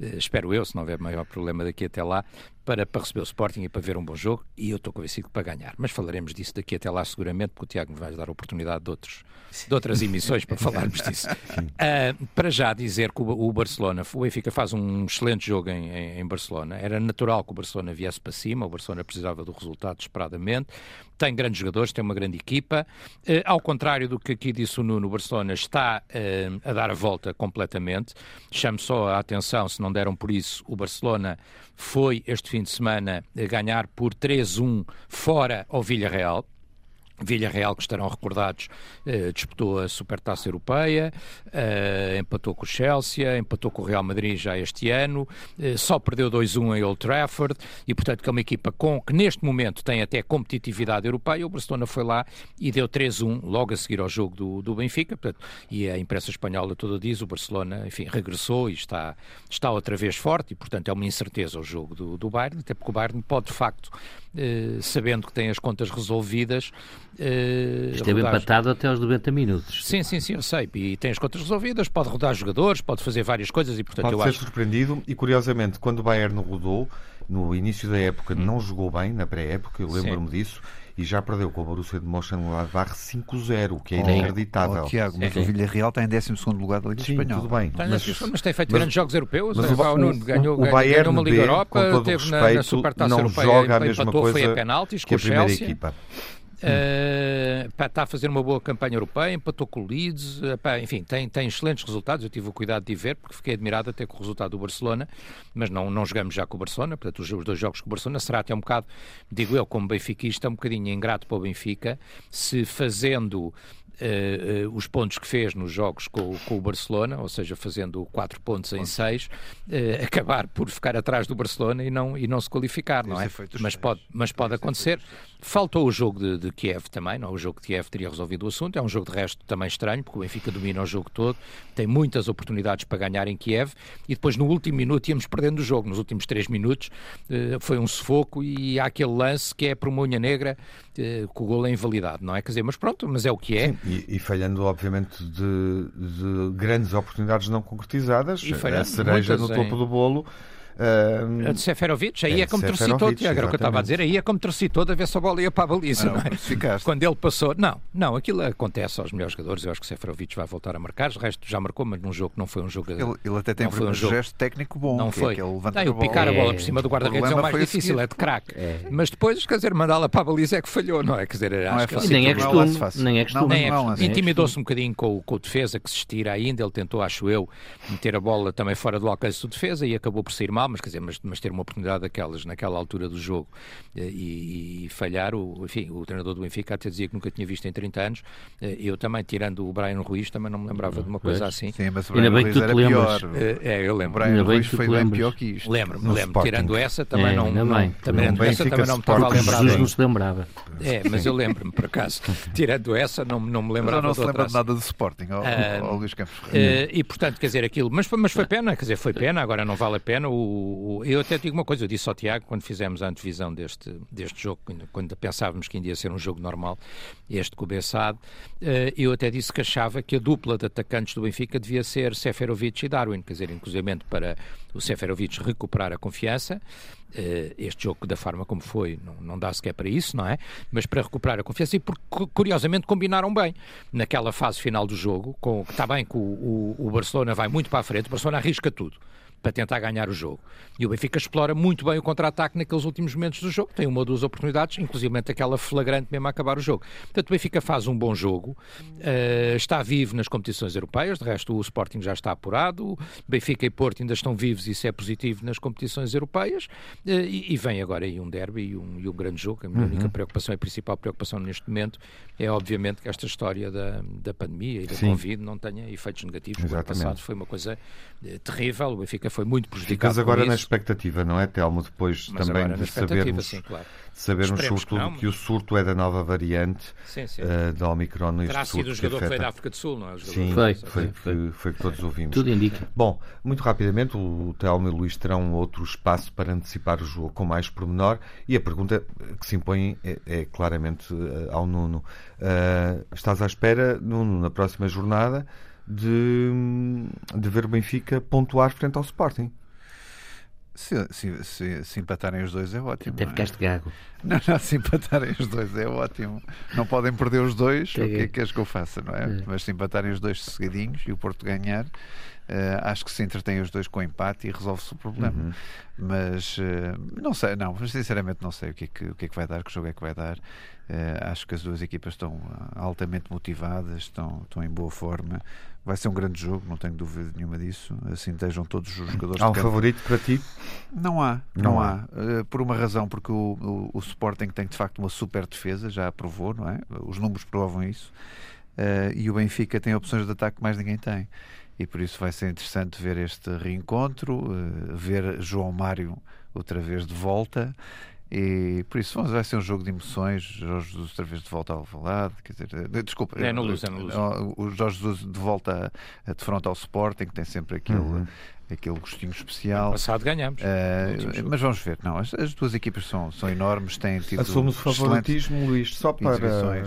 eh, espero eu, se não houver maior problema daqui até lá, para, para receber o Sporting e para ver um bom jogo. E eu estou convencido que para ganhar. Mas falaremos disso daqui até lá, seguramente, porque o Tiago me vai dar a oportunidade de, outros, de outras emissões para falarmos disso. Uh, para já dizer que o, Barcelona, o Benfica faz um excelente jogo em, em, em Barcelona. Era natural que o Barcelona viesse para cima, o Barcelona precisava do resultado desesperadamente tem grandes jogadores, tem uma grande equipa. Uh, ao contrário do que aqui disse o Nuno, o Barcelona está uh, a dar a volta completamente. Chamo só a atenção, se não deram por isso, o Barcelona foi este fim de semana ganhar por 3-1 fora ao Villarreal. Villarreal, que estarão recordados, eh, disputou a Supertaça Europeia, eh, empatou com o Chelsea, empatou com o Real Madrid já este ano, eh, só perdeu 2-1 em Old Trafford e, portanto, que é uma equipa com, que neste momento tem até competitividade europeia. O Barcelona foi lá e deu 3-1 logo a seguir ao jogo do, do Benfica, portanto, e a imprensa espanhola toda diz o Barcelona, enfim, regressou e está, está outra vez forte e, portanto, é uma incerteza o jogo do, do Bayern, até porque o Bayern pode, de facto, sabendo que tem as contas resolvidas, Uh, Esteve rodagem. empatado até aos 90 minutos. Sim, sim, sim, eu sei. E tem as contas resolvidas, pode rodar jogadores, pode fazer várias coisas e, portanto, pode eu ser acho... surpreendido. E, curiosamente, quando o Bayern rodou, no início da época, hum. não jogou bem, na pré-época, eu lembro-me disso, e já perdeu com o Borussia de Mönchengladbach 5-0, o que é inacreditável. Oh, Tiago, mas Sim. o Villarreal está em 12 lugar da Liga Sim, Espanhola. tudo bem. Mas, mas, tem feito grandes jogos europeus. Mas o, o, Nuno, ganhou, o Bayern ganhou uma Liga B, Europa, teve respeito, na, na não Europeia, joga a mesma empatou, coisa a penaltis, que a primeira Chelsea. equipa. Uh, pá, está a fazer uma boa campanha europeia, empatou com o Leeds, uh, pá, enfim, tem, tem excelentes resultados. Eu tive o cuidado de ver, porque fiquei admirado até com o resultado do Barcelona, mas não, não jogamos já com o Barcelona, portanto, os, os dois jogos com o Barcelona será até um bocado, digo eu, como benfiquista, um bocadinho ingrato para o Benfica, se fazendo Uh, uh, os pontos que fez nos jogos com, com, o Barcelona, ou seja, fazendo 4 pontos em 6, uh, acabar por ficar atrás do Barcelona e não, e não se qualificar, não é? Mas pode, mas pode acontecer. Faltou o jogo de, de, Kiev também, não? O jogo de Kiev teria resolvido o assunto. É um jogo de resto também estranho, porque o Benfica domina o jogo todo, tem muitas oportunidades para ganhar em Kiev e depois no último minuto íamos perdendo o jogo. Nos últimos 3 minutos foi um sufoco e há aquele lance que é por unha negra, com o gol é invalidado, não é? Quer dizer, mas pronto, mas é o que é. Sim e, e, falhando, obviamente, de, de, grandes oportunidades não concretizadas, e a cereja no topo em... do bolo Uh, a de Seferovic, aí é, é como tercitou, Tiago, era o que eu estava a dizer, aí é como tercitou de ver se a bola ia para a baliza. Não, não é? Quando ele passou, não, não, aquilo acontece aos melhores jogadores. Eu acho que o Seferovic vai voltar a marcar, o resto já marcou, mas num jogo que não foi um jogo. Ele, ele até tem um, um jogo, gesto técnico bom, não é foi. É não, o picar a bola por cima do guarda-redes é o mais difícil, é de craque. É. Mas depois, quer dizer, mandá-la para a baliza é que falhou, não é? Quer dizer, acho é que nem é costume, nem é costume. Intimidou-se um bocadinho com, com o defesa que se estira ainda. Ele tentou, acho eu, meter a bola também fora do alcance do defesa e acabou por sair mal, mas quer dizer, mas, mas ter uma oportunidade daquelas naquela altura do jogo eh, e, e, falhar, o, enfim, o treinador do Benfica até dizia que nunca tinha visto em 30 anos. Eh, eu também, tirando o Brian Ruiz, também não me lembrava de uma coisa assim. Sim, mas o Brian Ruiz era pior. Eh, é, eu lembro. O Brian Ruiz foi bem pior que isto. Lembro-me, lembro. Tirando essa, também é, não, não, não também, não, essa também não me estava a lembrar. Jesus não se lembrava. É, mas eu lembro-me, por acaso. Tirando essa, não, não me lembrava. Mas não se lembra de nada do Sporting, ao, uh, ao Luís Campos. Uh, e portanto, quer dizer, aquilo. Mas, mas foi pena, quer dizer, foi pena, agora não vale a pena. O, eu até digo uma coisa, eu disse ao Tiago, quando fizemos a antevisão deste, deste jogo, quando pensávamos que ia ser um jogo normal, este com o Bessade, eh, eu até disse que achava que a dupla de atacantes do Benfica devia ser Seferovic e Darwin, quer dizer, inclusive para o Seferovic recuperar a confiança, eh, este jogo da forma como foi não, não dá sequer para isso, não é? Mas para recuperar a confiança e porque curiosamente combinaram bem naquela fase final do jogo, com, está bem que o, o, o Barcelona vai muito para a frente, o Barcelona arrisca tudo para tentar ganhar o jogo. E o Benfica explora muito bem o contra-ataque naqueles últimos momentos do jogo. Tem uma ou duas oportunidades, inclusive aquela flagrante mesmo a acabar o jogo. Portanto, o Benfica faz um bom jogo, uh, está vivo nas competições europeias, de resto o Sporting já está apurado, Benfica e Porto ainda estão vivos, isso é positivo nas competições europeias, uh, e, e, vem agora aí um derby e um, e um grande jogo. A minha uhum. única preocupação, a principal preocupação neste momento, é obviamente que esta história da, da pandemia e da Sim. Covid não tenha efeitos negativos. O ano passado foi uma coisa uh, terrível, o Benfica foi muito prejudicado. Ficas agora na expectativa, não é, Telmo? Depois Mas também de sabermos, sim, claro. sabermos sobretudo que, que, o surto é da nova variante sim, sim. Uh, da Omicron. Terá sido o jogador que foi da África do Sul, não é? sim, foi, foi, foi, foi, que todos ouvimos. Tudo indica. Bom, muito rapidamente, o Telmo e o Luís terão outro espaço para antecipar o jogo com mais pormenor e a pergunta que se impõe é, é claramente uh, ao Nuno. Uh, estás à espera, Nuno, na próxima jornada? De, de ver o Benfica pontuar frente ao Sporting. Se, se, se, se, empatarem os dois é ótimo. Até ficaste gago. Não, não, se empatarem os dois é ótimo. Não podem perder os dois, o que é que queres que eu faça, não é? é? Mas se empatarem os dois seguidinhos e o Porto ganhar, acho que se entretém os dois com empate e resolve-se o problema. Uhum. Mas uh, não sei, não, sinceramente não sei o que, é que, o que é que vai dar, que jogo é que vai dar. Uh, acho que as duas equipas estão altamente motivadas, estão, estão em boa forma. Vai ser um grande jogo, não tenho dúvida nenhuma disso. Assim estejam todos os jogadores. Há um favorito para ti? Não há, não, não há. há. por uma razão, porque o, o, o, Sporting tem de facto uma super defesa, já aprovou, não é? Os números provam isso. e o Benfica tem opções de ataque que mais ninguém tem e por isso vai ser interessante ver este reencontro, uh, ver João Mário outra vez de volta E por isso vai ser um jogo de emoções. Jorge Jesus outra vez de volta ao Alvalade, quer dizer, eh, desculpa, é no Luz, é no Luz. o Jorge Jesus de volta de frente ao Sporting, que tem sempre aquele. Uhum aquele gostinho especial. No passado ganhamos. Uh, mas vamos ver, não, as, as, duas equipas são, são enormes, têm tido. Assume o favoritismo, Luís, só para.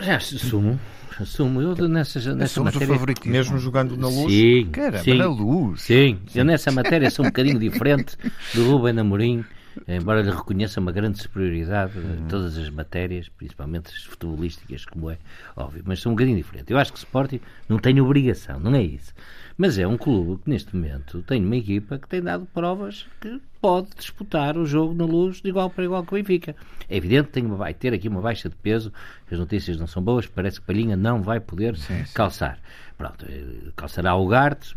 Já assumo. Assumo. Eu nessa, nessa matéria. o. Mesmo jogando na luz? Sim. Caramba, sim, na luz. Sim. Eu nessa matéria sou um bocadinho diferente do Rubem Amorim. Embora lhe reconheça uma grande superioridade em uhum. todas as matérias, principalmente as futebolísticas, como é óbvio, mas sou um bocadinho diferente. Eu acho que o Sporting não tem obrigação, não é isso. Mas é um clube que neste momento tem uma equipa que tem dado provas que pode disputar o jogo na luz de igual para igual com o Benfica. É evidente que tem, vai ter aqui uma baixa de peso, as notícias não são boas, parece que Palhinha não vai poder sim, sim. calçar. Pronto, eh, calçará o Garte,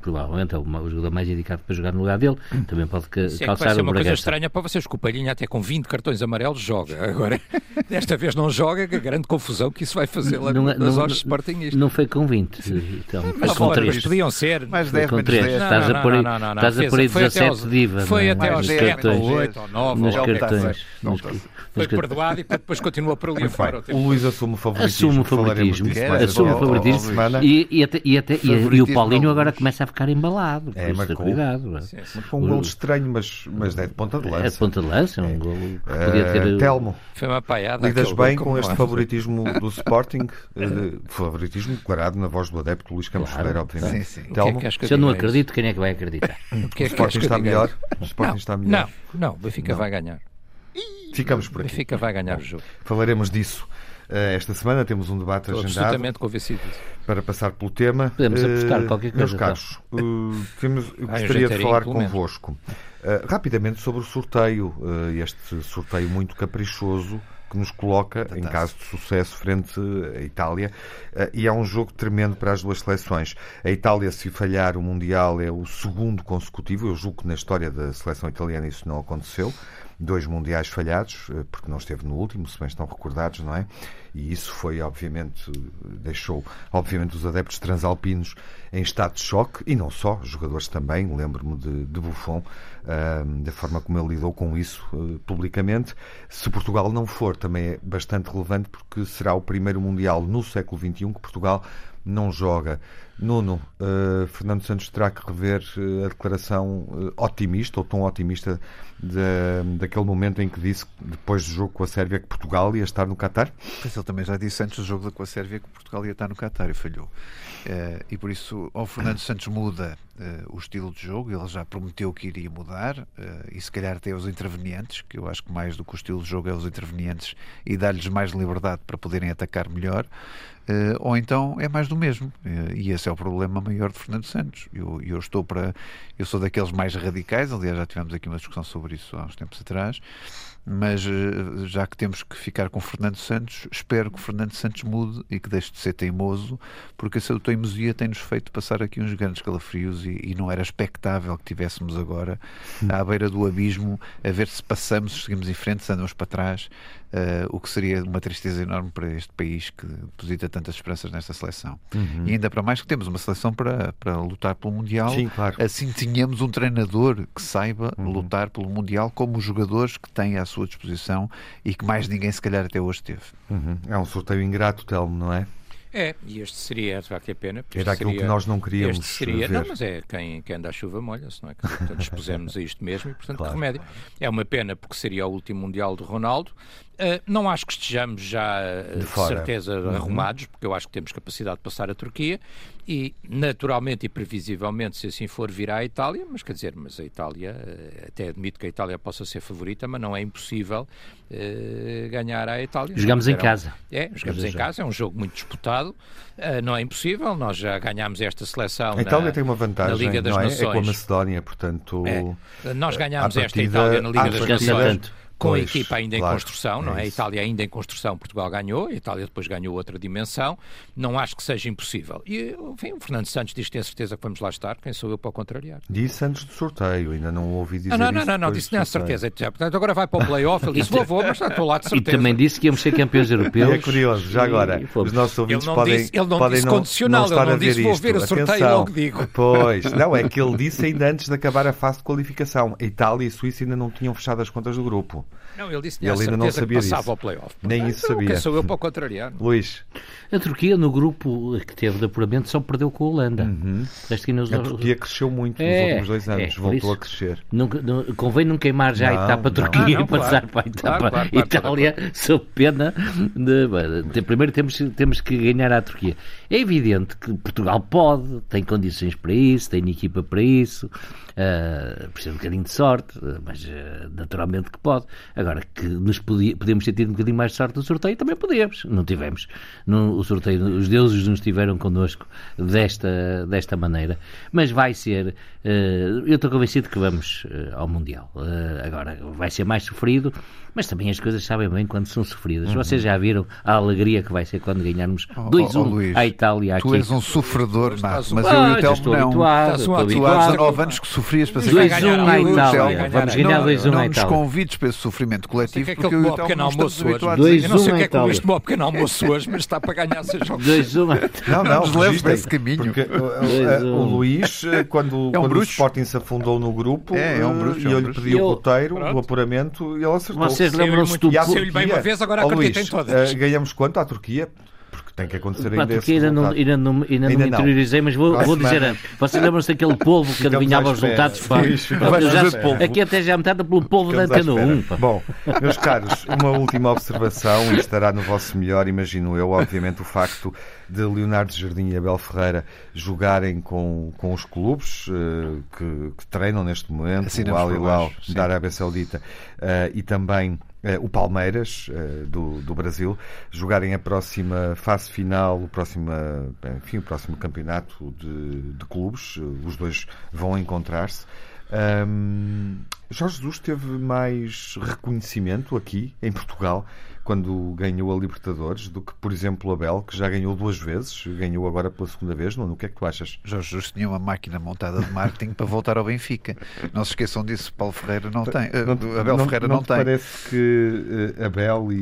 provavelmente é o, jogador mais indicado para jogar no lugar dele, também pode que, Sim, calçar é que vai ser uma coisa estranha para vocês, que o Palhinha até com 20 cartões amarelos joga. Agora, desta vez não joga, que grande confusão que isso vai fazer lá não, é- nas horas Sportingistas. Não foi com 20, então, mas com 3. podiam ser. Mais 10, com 3. Estás a pôr aí, estás a pôr aí 17 divas. Foi até aos 7 ou 8 ou 9. Nos cartões. Foi perdoado e depois continua por ali fora. O Luís assume o favoritismo. Assume o favoritismo. Assume o favoritismo. E o Paulinho agora começa a ficar embalado. É, marcou, cuidado. Sim, sim. Marcou um gol estranho, mas, mas é de ponta de lança. É de ponta de lança, é um é. gol que podia ter... Uh, Telmo, Foi uma paiada. Lidas bem com este favoritismo do Sporting, uh, favoritismo declarado na voz do adepto Luís Campos claro. Ferreira, obviamente. Sim, sim. Telmo, que é que Se eu não acredito, quem é que vai acreditar? o, é Sporting está melhor? O Sporting não, está melhor? Não, não, o Benfica não. vai ganhar. Ficamos por aqui. Benfica vai ganhar o jogo. Falaremos disso. Uh, esta semana temos um debate Estou agendado. absolutamente convencido. Para passar pelo tema. Podemos apostar uh, qualquer coisa. Meus caros, uh, temos, eu ah, gostaria de falar convosco rapidamente sobre o sorteio. este sorteio muito caprichoso que nos coloca, em caso de sucesso, frente à Itália. E é um jogo tremendo para as duas seleções. A Itália, se falhar o Mundial, é o segundo consecutivo. Eu julgo que na história da seleção italiana isso não aconteceu dois mundiais falhados, eh, porque não esteve no último, se bem estão recordados, não é? E isso foi, obviamente, deixou, obviamente, os adeptos transalpinos em estado de choque, e não só, jogadores também, lembro-me de, de Buffon, uh, da forma como ele lidou com isso uh, publicamente. Se Portugal não for, também é bastante relevante, porque será o primeiro Mundial no século XXI que Portugal não joga. Nuno, uh, Fernando Santos terá que rever uh, a declaração uh, otimista, ou tão otimista, de, daquele momento em que disse, depois do jogo com a Sérvia, que Portugal ia estar no Qatar? Mas ele também já disse antes do jogo com a Sérvia que Portugal ia estar no Qatar e falhou. e por isso, o Fernando Santos muda o estilo de jogo, ele já prometeu que iria mudar, e se calhar até os intervenientes, que eu acho que mais do que o estilo de jogo é os intervenientes, e dar-lhes mais liberdade para poderem atacar melhor. Uh, ou então é mais do mesmo. Uh, e esse é o problema maior de Fernando Santos. Eu, eu estou para. Eu sou daqueles mais radicais, aliás, já tivemos aqui uma discussão sobre isso há uns tempos atrás. Mas uh, já que temos que ficar com Fernando Santos, espero que Fernando Santos mude e que deixe de ser teimoso, porque a sua teimosia tem-nos feito passar aqui uns grandes calafrios e, e não era expectável que tivéssemos agora à beira do abismo a ver se passamos, se seguimos em frente, se andamos para trás uh, o que seria uma tristeza enorme para este país que deposita tantas esperanças nesta seleção. Uhum. E ainda para mais que temos uma seleção para, para lutar pelo Mundial. Sim, claro. Assim tínhamos um treinador que saiba uhum. lutar pelo Mundial como os jogadores que tem à sua disposição e que mais ninguém se calhar até hoje teve. Uhum. É um sorteio ingrato, Telmo, não é? É, e este seria, de facto, a pena. Era aquilo seria, que nós não queríamos este seria, ver. Não, mas é quem, quem anda à chuva molha-se, não é? Portanto, expusemos a isto mesmo e, portanto, claro. que remédio. É uma pena porque seria o último Mundial de Ronaldo. Uh, não acho que estejamos já, de, de certeza, uhum. arrumados, porque eu acho que temos capacidade de passar a Turquia e, naturalmente e previsivelmente, se assim for, virá a Itália, mas quer dizer, mas a Itália, uh, até admito que a Itália possa ser favorita, mas não é impossível ganhar a Itália. Jogamos em casa. É, jogamos em casa, é um jogo muito disputado, não é impossível, nós já ganhámos esta seleção. A Itália na, tem uma vantagem, na Liga das não é? Nações. É com a Macedónia, portanto. É. Nós ganhámos esta Itália na Liga das Nações com pois, a equipa ainda claro, em construção, não é? é a Itália ainda em construção, Portugal ganhou, a Itália depois ganhou outra dimensão. Não acho que seja impossível. E, enfim, o Fernando Santos diz que tem certeza que vamos lá estar. Quem sou eu para o contrariar? Disse antes do sorteio, ainda não ouvi dizer Não, não, não, não, disse não, certeza. Portanto, agora vai para o playoff. Ele disse, vou, vou, mas estou lá de certeza. E também disse que íamos ser campeões europeus. é curioso, já agora, os nossos ouvintes ele podem. Disse, ele não podem disse condicional, não, ele não disse vou ver o sorteio Atenção. logo digo. Pois, não, é que ele disse ainda antes de acabar a fase de qualificação. A Itália e a Suíça ainda não tinham fechado as contas do grupo. Não, ele disse que Ele ainda não sabia que passava disso. ao playoff. Nem isso sabia. Quem sou eu para o contrariar? Luís, A Turquia, no grupo que teve de apuramento, só perdeu com a Holanda. Uhum. Nos- a Turquia cresceu muito nos É, últimos dois anos, é, voltou isso. a crescer. Nunca- não- convém não queimar já Não, a etapa não. Turquia Ah, não, e passar claro. para a etapa Claro, claro, claro, Itália, sob pena de, de- Primeiro temos, temos que ganhar à Turquia. É evidente que Portugal pode, tem condições para isso, tem equipa para isso, ah, precisa de um bocadinho de sorte, ah, mas ah, naturalmente que pode. Agora, que nos podia- podemos ter tido um bocadinho mais de sorte no sorteio, também podemos. Não tivemos. No, o sorteio, os deuses nos estiveram connosco desta, desta maneira. Mas vai ser. eh, eu estou convencido que vamos ao Mundial. Agora, vai ser mais sofrido, mas também as coisas sabem bem quando são sofridas. Vocês já viram a alegria que vai ser quando ganharmos Oh, 2-1 oh, Luís, à Itália Tu aqui. és um sofredor, Estás Marco, mas um- eu Ah, e o já Telmo estou não. habituado, um estou Tu há habituado. 19 anos que sofrias para ser 2-1 ganhar, à e o Itália. Telmo. Vamos Não, ganhar 2-1 não à nos Itália. convides para esse sofrimento coletivo, que é porque eu e o Telmo não estamos almoço hoje. habituados. Eu não sei um o que é que Itália. este bom pequeno almoço hoje, mas está para ganhar seis jogos. 2-1 à Itália. Não, não, nos leves para esse caminho. Um. o Luís, quando, É um quando o. Sporting se afundou no grupo, É, um bruxo, e um eu lhe pedi o roteiro Pronto. apuramento e ele acertou. Vocês lembram-se do à Saiu-lhe bem uma vez, agora Ó, acredita Luís, em todas. uh, ganhamos quanto à Turquia? Tem que acontecer Pá, ainda porque esse ainda não, ainda não, ainda Ainda não me interiorizei, mas vou, vou dizer. Vocês lembram-se daquele polvo que adivinhava os resultados? Pá? Aqui até já metade pelo polvo da Antena espera. 1. pá. Bom, meus caros, uma última observação e estará no vosso melhor, imagino eu, obviamente, o facto de Leonardo Jardim e Abel Ferreira jogarem com, com os clubes eh, que, que treinam neste momento, Assinamos o Al Hilal da Arábia Saudita eh, e também o Palmeiras eh, do, do Brasil jogarem a próxima fase final, o próximo, eh, enfim, o próximo campeonato de, de clubes. Eh, Os dois vão encontrar-se. Ahm, Jorge Jesus teve mais reconhecimento aqui em Portugal quando ganhou a Libertadores do que, por exemplo, o Abel, que já ganhou duas vezes, ganhou agora pela segunda vez. Nuno, o que é que tu achas? Jorge Jesus tinha uma máquina montada de marketing para voltar ao Benfica. Não se esqueçam disso, Paulo Ferreira não tem. eh, Abel Ferreira não, te tem. parece que eh, Abel e,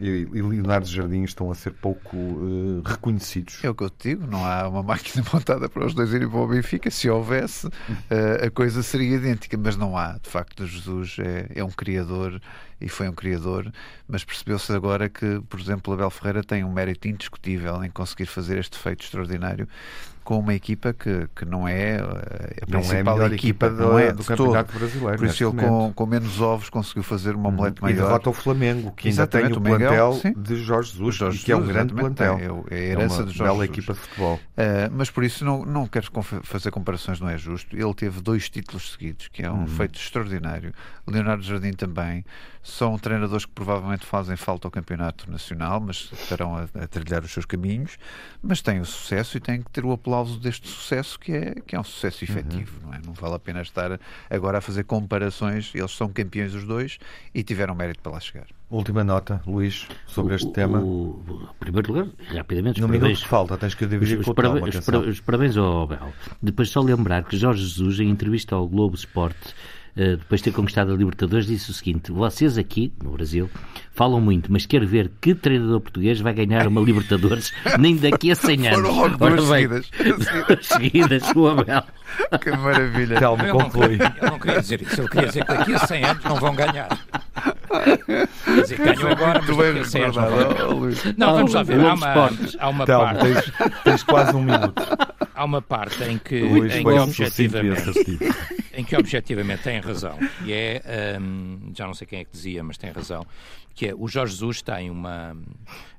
e- e- Leonardo Jardim estão a ser pouco eh, reconhecidos? É o que eu te digo, não há uma máquina montada para os dois irem para o Benfica. Se houvesse, eh, a coisa seria idêntica, mas não há. De facto, Jesus é, é um criador e foi um criador, mas percebeu-se agora que, por exemplo, Abel Ferreira tem um mérito indiscutível em conseguir fazer este feito extraordinário com uma equipa que, que não é eh, a Não é a principal equipa, equipa do, não é do Campeonato todo. Brasileiro. Por isso ele com, com menos ovos conseguiu fazer uma omelete e maior. derrota o Flamengo, que ainda tem Exatamente, o o plantel de Jorge Jesus, Jorge e que é um grande exatamente, plantel. é é a É herança uma de Jorge bela Jesus. equipa de futebol. Uh, mas por isso não, não quero fazer comparações, não é justo. Ele teve dois títulos seguidos, que é um feito extraordinário. Leonardo Jardim também. São treinadores que provavelmente fazem falta ao campeonato nacional, mas estarão a, a trilhar os seus caminhos. Mas têm o sucesso e têm que ter o aplauso deste sucesso, que é, que é um sucesso efetivo. Não, é? não vale a pena estar agora a fazer comparações. Eles são campeões os dois e tiveram mérito para lá chegar. Última nota, Luís, sobre este O- tema. o- em primeiro lugar, rapidamente, os No minuto parabéns, que falta, tens que dividir os com o parabéns, Telmo, os atenção. para- os parabéns ao Abel. Depois só lembrar que Jorge Jesus, em entrevista ao Globo Sport, eh, depois de ter conquistado a Libertadores, disse o seguinte: vocês aqui, no Brasil, falam muito, mas quero ver que treinador português vai ganhar uma Libertadores nem daqui a 100 anos. Foram logo duas bem, seguidas. duas seguidas, o Abel. que maravilha! Não, conclui. eu não queria dizer isso. Eu queria dizer que daqui a 100 anos não vão ganhar. Quer dizer, ganham agora, mas bem daqui a 100 anos não recordado, vamos lá ver. Há uma, há uma Telmo, parte, tens, tens quase um minuto. há uma parte em que, Luís em que objetivamente, em que objetivamente tem razão, e é, hum, já não sei quem é que dizia, mas tem razão, que é o Jorge Jesus tem uma.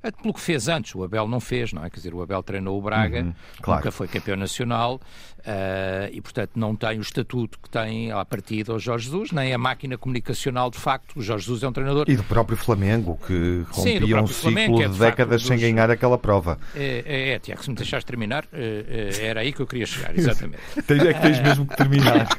é Pelo que fez antes, o Abel não fez, não é? Quer dizer, o Abel treinou o Braga, Uhum, claro. nunca foi campeão nacional ah, e, portanto, não tem o estatuto que tem à partida o Jorge Jesus, nem a máquina comunicacional de facto. O Jorge Jesus é um treinador. E do próprio Flamengo, que Sim, rompia um próprio Flamengo, ciclo que é, de de facto, décadas sem dos- ganhar aquela prova. É, é, é, Tiago, se me deixares terminar, eh, eh, era aí que eu queria chegar, exatamente. É que tens mesmo que terminar.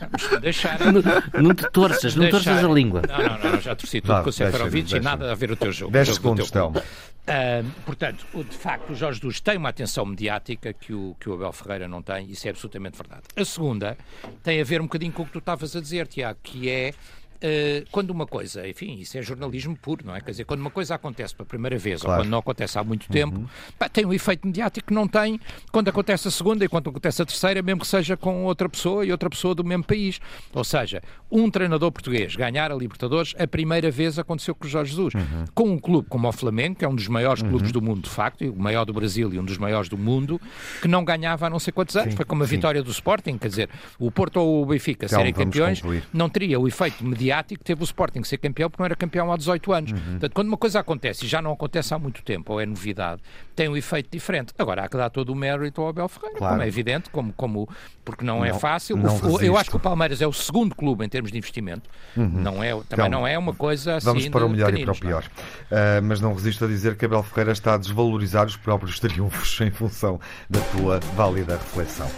Vamos deixar. Não, não te torças, não deixar- torças a língua. Não, não, não, não, já torci tudo Vá, com o Seferovic e nada a ver o teu jogo. 10 o jogo do segundos. Telmo. Ah, portanto, o- de facto, o Jorge Jesus tem uma atenção mediática que o, que o Abel Ferreira não tem, isso é absolutamente verdade. A segunda tem a ver um bocadinho com o que tu estavas a dizer, Tiago, que é uh, quando uma coisa, enfim, isso é jornalismo puro, não é? Quer dizer, quando uma coisa acontece pela primeira vez claro. ou quando não acontece há muito uhum. tempo, pá, tem um efeito mediático que não tem quando acontece a segunda e quando acontece a terceira, mesmo que seja com outra pessoa e outra pessoa do mesmo país. Ou seja, um treinador português ganhar a Libertadores, a primeira vez aconteceu com o Jorge Jesus. Uhum. Com um clube como o Flamengo, que é um dos maiores uhum. clubes do mundo, de facto, e o maior do Brasil e um dos maiores do mundo, que não ganhava há não sei quantos anos. Sim, Foi como a vitória do Sporting, quer dizer, o Porto ou o Benfica então, serem campeões, concluir. não teria o efeito mediático que teve o Sporting ser campeão, porque não era campeão há 18 anos. Uhum. Portanto, quando uma coisa acontece e já não acontece há muito tempo, ou é novidade, tem um efeito diferente. Agora, há que dar todo o mérito ao Abel Ferreira, claro. como é evidente, como, como, porque não, é não é fácil. Não o, eu acho que o Palmeiras é o segundo clube em termos de investimento. Uhum. Não é, também então, não é uma coisa assim. Vamos para o melhor e para o é? pior. Uh, mas não resisto a dizer que Abel Ferreira está a desvalorizar os próprios triunfos em função da tua válida reflexão.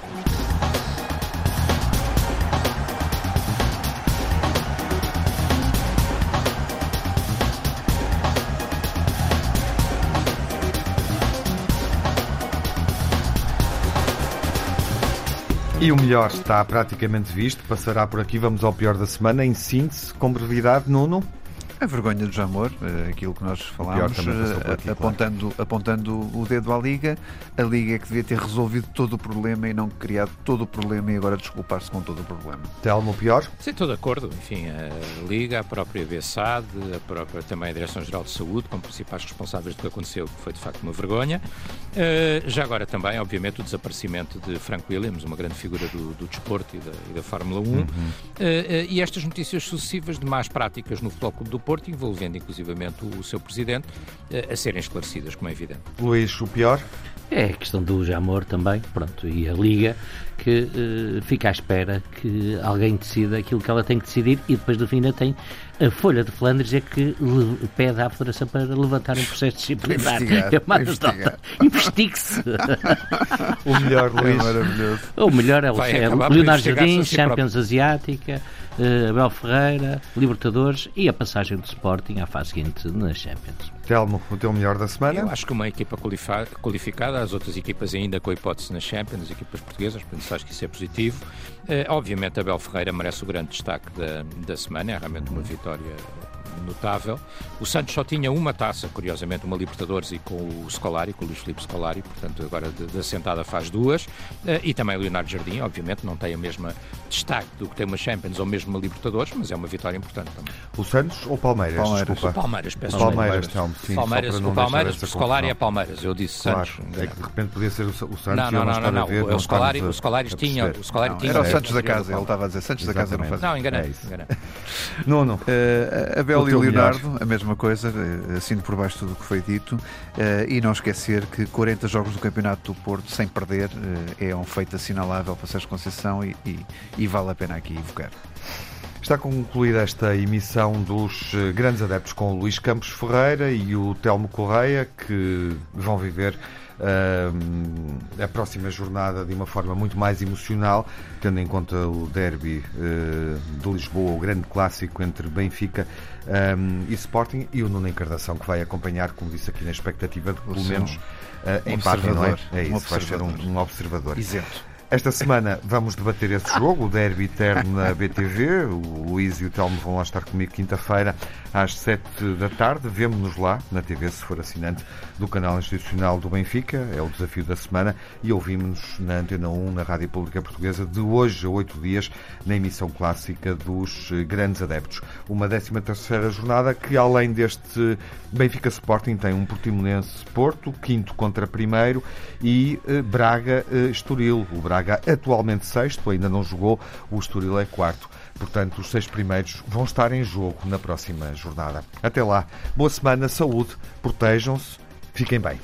E o melhor está praticamente visto, passará por aqui, vamos ao pior da semana, em síntese, com brevidade, Nuno. A vergonha do amor, eh, aquilo que nós falámos, eh, aqui, apontando, claro. apontando o dedo à Liga. A Liga é que devia ter resolvido todo o problema e não criado todo o problema e agora desculpar-se com todo o problema. Telmo, pior? Sim, estou de acordo. Enfim, a Liga, a própria BSAD, a própria, também a Direção-Geral de Saúde, como principais responsáveis do que aconteceu, que foi de facto uma vergonha. Uh, já agora também, obviamente, o desaparecimento de Frank Williams, uma grande figura do, do desporto e da, e da Fórmula 1. Uhum. Uh, uh, e estas notícias sucessivas de más práticas no Futebol Clube do Porto, envolvendo inclusivamente o seu presidente, eh, a serem esclarecidas, como é evidente. Luís, o pior? É a questão do Jamor também, pronto, e a Liga que uh, fica à espera que alguém decida aquilo que ela tem que decidir e depois do fim ainda tem a Folha de Flandres é que pede à Federação para levantar um processo disciplinar. Investigar, Investigue-se. o melhor, Luís. É maravilhoso. O melhor é o, é Leonardo Jardim, Champions Asiática, Abel Ferreira, Libertadores e a passagem do Sporting à fase seguinte nas Champions. Telmo, o teu melhor da semana? Eu acho que uma equipa qualificada, as outras equipas ainda com hipótese nas Champions, as equipas portuguesas, portanto acho que isso é positivo. Uh, obviamente Abel Ferreira merece o grande destaque da, da semana, é realmente uma vitória notável. O Santos só tinha uma taça, curiosamente, uma Libertadores e com o Scolari, com o Luís Filipe Scolari, portanto agora da sentada faz duas. Uh, e também o Leonardo Jardim, obviamente, não tem a mesma destaque do que tem uma Champions ou mesmo uma Libertadores, mas é uma vitória importante também. O Santos ou Palmeiras? Palmeiras. Desculpa. O Palmeiras, peço Palmeiras, Palmeiras, sim, Palmeiras, o Palmeiras, o Scolari é Palmeiras, eu disse claro, Santos. É que de repente podia ser o, Santos não, não, não, não, não, ver, o, Scolari, o Scolari tinha, o Scolari tinha... Era o Santos da casa, ele estava a dizer Santos da casa não faz. Não, enganei. É enganei. Nuno. Uh, Abel e Leonardo, a mesma coisa, eh, assino por baixo tudo o que foi dito, uh, e não esquecer que 40 jogos do Campeonato do Porto sem perder é um feito assinalável para Sérgio Conceição e, e, vale a pena aqui evocar. Está concluída esta emissão dos grandes adeptos com o Luís Campos Ferreira e o Telmo Correia, que vão viver uh, a próxima jornada de uma forma muito mais emocional, tendo em conta o derby uh, de Lisboa, o grande clássico entre Benfica um, e Sporting, e o Nuno Encarnação, que vai acompanhar, como disse aqui, na expectativa de pelo menos uh, um empate, não é? É isso, vai ser um, um observador. Isento. Esta semana vamos debater esse jogo, o derby eterno na BTV. O Luís e o Telmo vão lá estar comigo quinta-feira às 7 da tarde. Vemo-nos lá na TV, se for assinante do canal institucional do Benfica. É o desafio da semana. E ouvimos-nos na Antena 1, na Rádio Pública Portuguesa, de hoje a oito dias, na emissão clássica dos grandes adeptos. Uma 13 terceira jornada que, além deste Benfica Sporting, tem um Portimonense Porto, quinto contra primeiro, e eh, Braga eh, Estoril. O Braga Braga, atualmente sexto, ainda não jogou, o Estoril é quarto. Portanto, os seis primeiros vão estar em jogo na próxima jornada. Até lá, boa semana, saúde, protejam-se, fiquem bem.